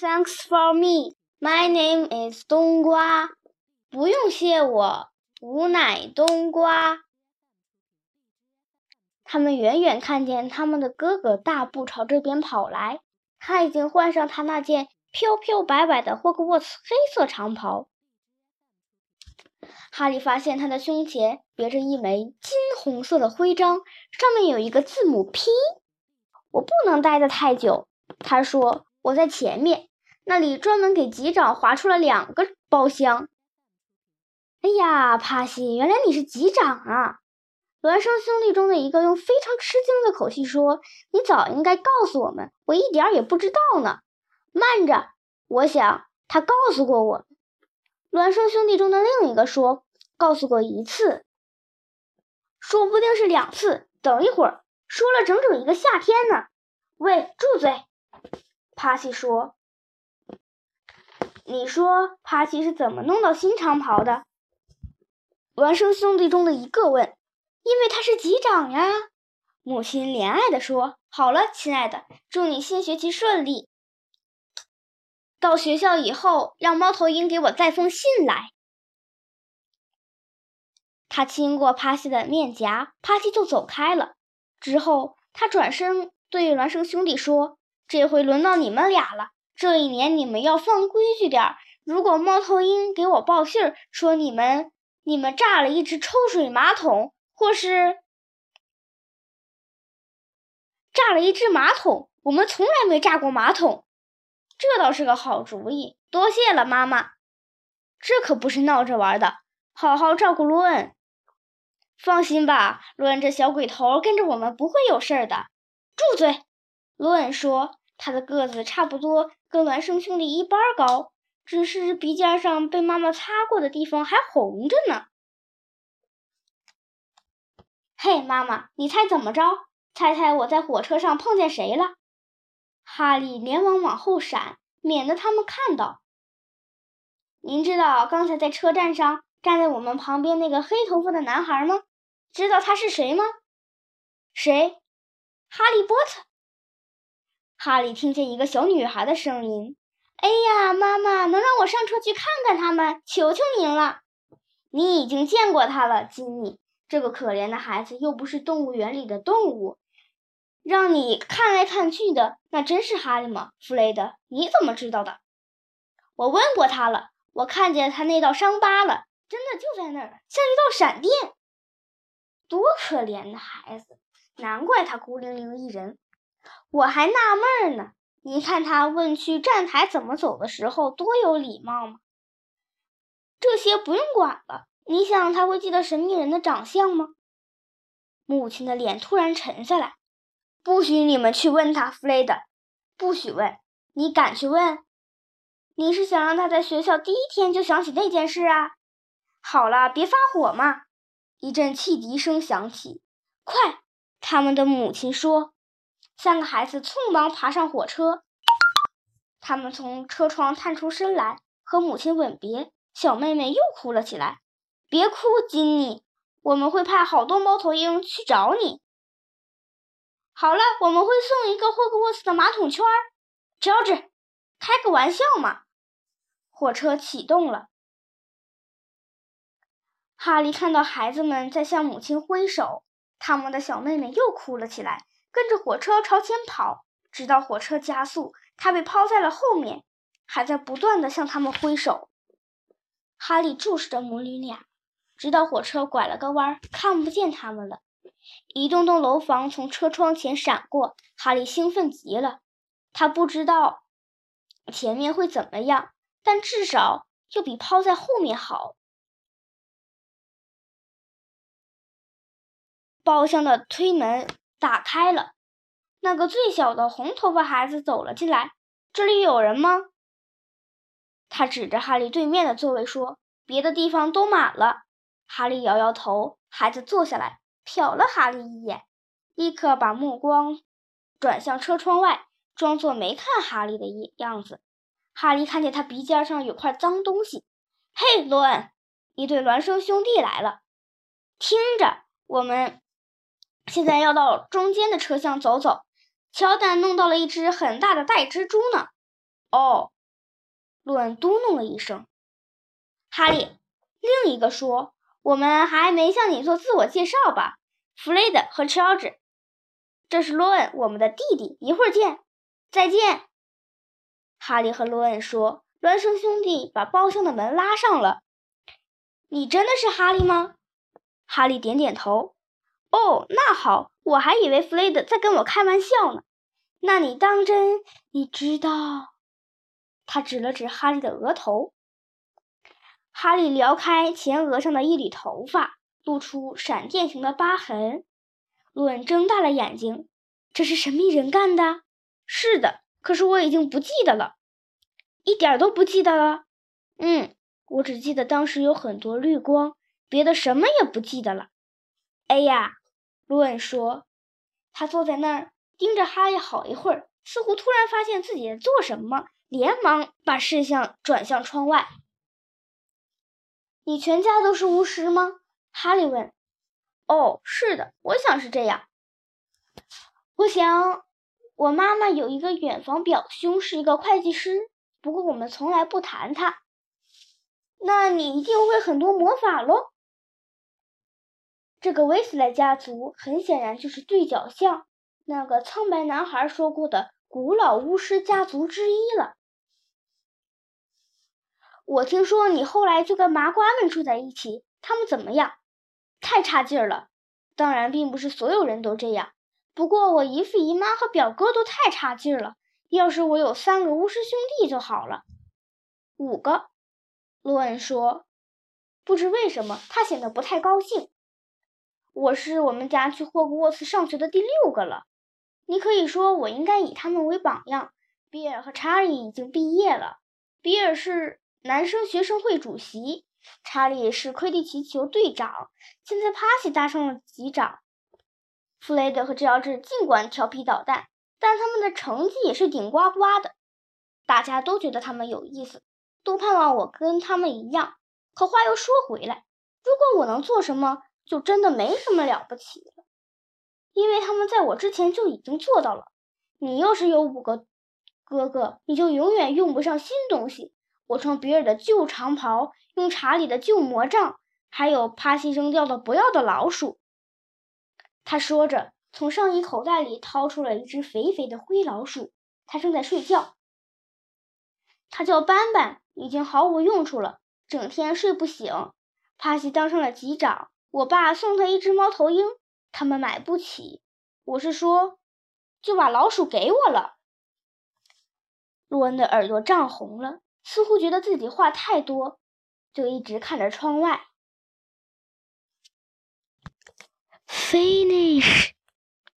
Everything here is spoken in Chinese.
Thanks for me. My name is 冬瓜。不用谢我，吾乃冬瓜。他们远远看见他们的哥哥大步朝这边跑来，他已经换上他那件飘飘摆摆的霍格沃茨黑色长袍。哈利发现他的胸前别着一枚金红色的徽章，上面有一个字母 P。我不能待得太久，他说：“我在前面，那里专门给级长划出了两个包厢。”哎呀，帕西，原来你是级长啊！孪生兄弟中的一个用非常吃惊的口气说：“你早应该告诉我们，我一点也不知道呢。”慢着，我想他告诉过我。孪生兄弟中的另一个说：“告诉过一次，说不定是两次。等一会儿，说了整整一个夏天呢。”喂，住嘴！帕西说：“你说帕西是怎么弄到新长袍的？”孪生兄弟中的一个问。因为他是级长呀，母亲怜爱地说：“好了，亲爱的，祝你新学期顺利。到学校以后，让猫头鹰给我带封信来。”他亲过帕西的面颊，帕西就走开了。之后，他转身对孪生兄弟说：“这回轮到你们俩了。这一年你们要放规矩点儿。如果猫头鹰给我报信儿说你们你们炸了一只抽水马桶，”或是炸了一只马桶，我们从来没炸过马桶，这倒是个好主意。多谢了，妈妈。这可不是闹着玩的，好好照顾罗恩。放心吧，罗恩这小鬼头跟着我们不会有事儿的。住嘴！罗恩说，他的个子差不多跟孪生兄弟一般高，只是鼻尖上被妈妈擦过的地方还红着呢。嘿，妈妈，你猜怎么着？猜猜我在火车上碰见谁了？哈利连忙往后闪，免得他们看到。您知道刚才在车站上站在我们旁边那个黑头发的男孩吗？知道他是谁吗？谁？哈利波特。哈利听见一个小女孩的声音：“哎呀，妈妈，能让我上车去看看他们？求求您了！你已经见过他了，金妮。”这个可怜的孩子又不是动物园里的动物，让你看来看去的，那真是哈利吗？弗雷德，你怎么知道的？我问过他了，我看见他那道伤疤了，真的就在那儿，像一道闪电。多可怜的孩子，难怪他孤零零一人。我还纳闷呢，你看他问去站台怎么走的时候多有礼貌吗？这些不用管了。你想他会记得神秘人的长相吗？母亲的脸突然沉下来。不许你们去问他，弗雷德，不许问。你敢去问？你是想让他在学校第一天就想起那件事啊？好了，别发火嘛！一阵汽笛声响起。快！他们的母亲说。三个孩子匆忙爬上火车。他们从车窗探出身来，和母亲吻别。小妹妹又哭了起来。别哭，金妮，我们会派好多猫头鹰去找你。好了，我们会送一个霍格沃茨的马桶圈。乔治，开个玩笑嘛！火车启动了。哈利看到孩子们在向母亲挥手，他们的小妹妹又哭了起来，跟着火车朝前跑，直到火车加速，他被抛在了后面，还在不断的向他们挥手。哈利注视着母女俩。直到火车拐了个弯，看不见他们了。一栋栋楼房从车窗前闪过，哈利兴奋极了。他不知道前面会怎么样，但至少又比抛在后面好。包厢的推门打开了，那个最小的红头发孩子走了进来。“这里有人吗？”他指着哈利对面的座位说，“别的地方都满了。”哈利摇摇头，孩子坐下来，瞟了哈利一眼，立刻把目光转向车窗外，装作没看哈利的一样子。哈利看见他鼻尖上有块脏东西。“嘿，罗恩，一对孪生兄弟来了。听着，我们现在要到中间的车厢走走。乔丹弄到了一只很大的袋蜘蛛呢。哦，洛恩嘟哝了一声。哈利，另一个说：“我们还没向你做自我介绍吧？弗雷德和乔治，这是罗恩，我们的弟弟。一会儿见，再见。”哈利和罗恩说。孪生兄弟把包厢的门拉上了。你真的是哈利吗？哈利点点头。哦，那好，我还以为弗雷德在跟我开玩笑呢。那你当真？你知道？他指了指哈利的额头。哈利撩开前额上的一缕头发，露出闪电形的疤痕。罗恩睁大了眼睛：“这是神秘人干的？”“是的，可是我已经不记得了。”一点都不记得了。嗯，我只记得当时有很多绿光，别的什么也不记得了。哎呀，卢恩说，他坐在那儿盯着哈利好一会儿，似乎突然发现自己在做什么，连忙把视线转向窗外。你全家都是巫师吗？哈利问。哦，是的，我想是这样。我想，我妈妈有一个远房表兄是一个会计师。不过我们从来不谈他。那你一定会很多魔法喽？这个威斯莱家族很显然就是对角巷那个苍白男孩说过的古老巫师家族之一了。我听说你后来就跟麻瓜们住在一起，他们怎么样？太差劲儿了。当然，并不是所有人都这样。不过我姨父姨妈和表哥都太差劲儿了。要是我有三个巫师兄弟就好了。五个，洛恩说。不知为什么，他显得不太高兴。我是我们家去霍格沃茨上学的第六个了。你可以说我应该以他们为榜样。比尔和查理已经毕业了。比尔是男生学生会主席，查理是魁地奇球队长，现在帕西当上了级长。弗雷德和乔治尽管调皮捣蛋。但他们的成绩也是顶呱呱的，大家都觉得他们有意思，都盼望我跟他们一样。可话又说回来，如果我能做什么，就真的没什么了不起了，因为他们在我之前就已经做到了。你要是有五个哥哥，你就永远用不上新东西。我穿比尔的旧长袍，用查理的旧魔杖，还有帕西扔掉的不要的老鼠。他说着。从上衣口袋里掏出了一只肥肥的灰老鼠，它正在睡觉。它叫斑斑，已经毫无用处了，整天睡不醒。帕西当上了级长，我爸送他一只猫头鹰，他们买不起。我是说，就把老鼠给我了。洛恩的耳朵涨红了，似乎觉得自己话太多，就一直看着窗外。Finish。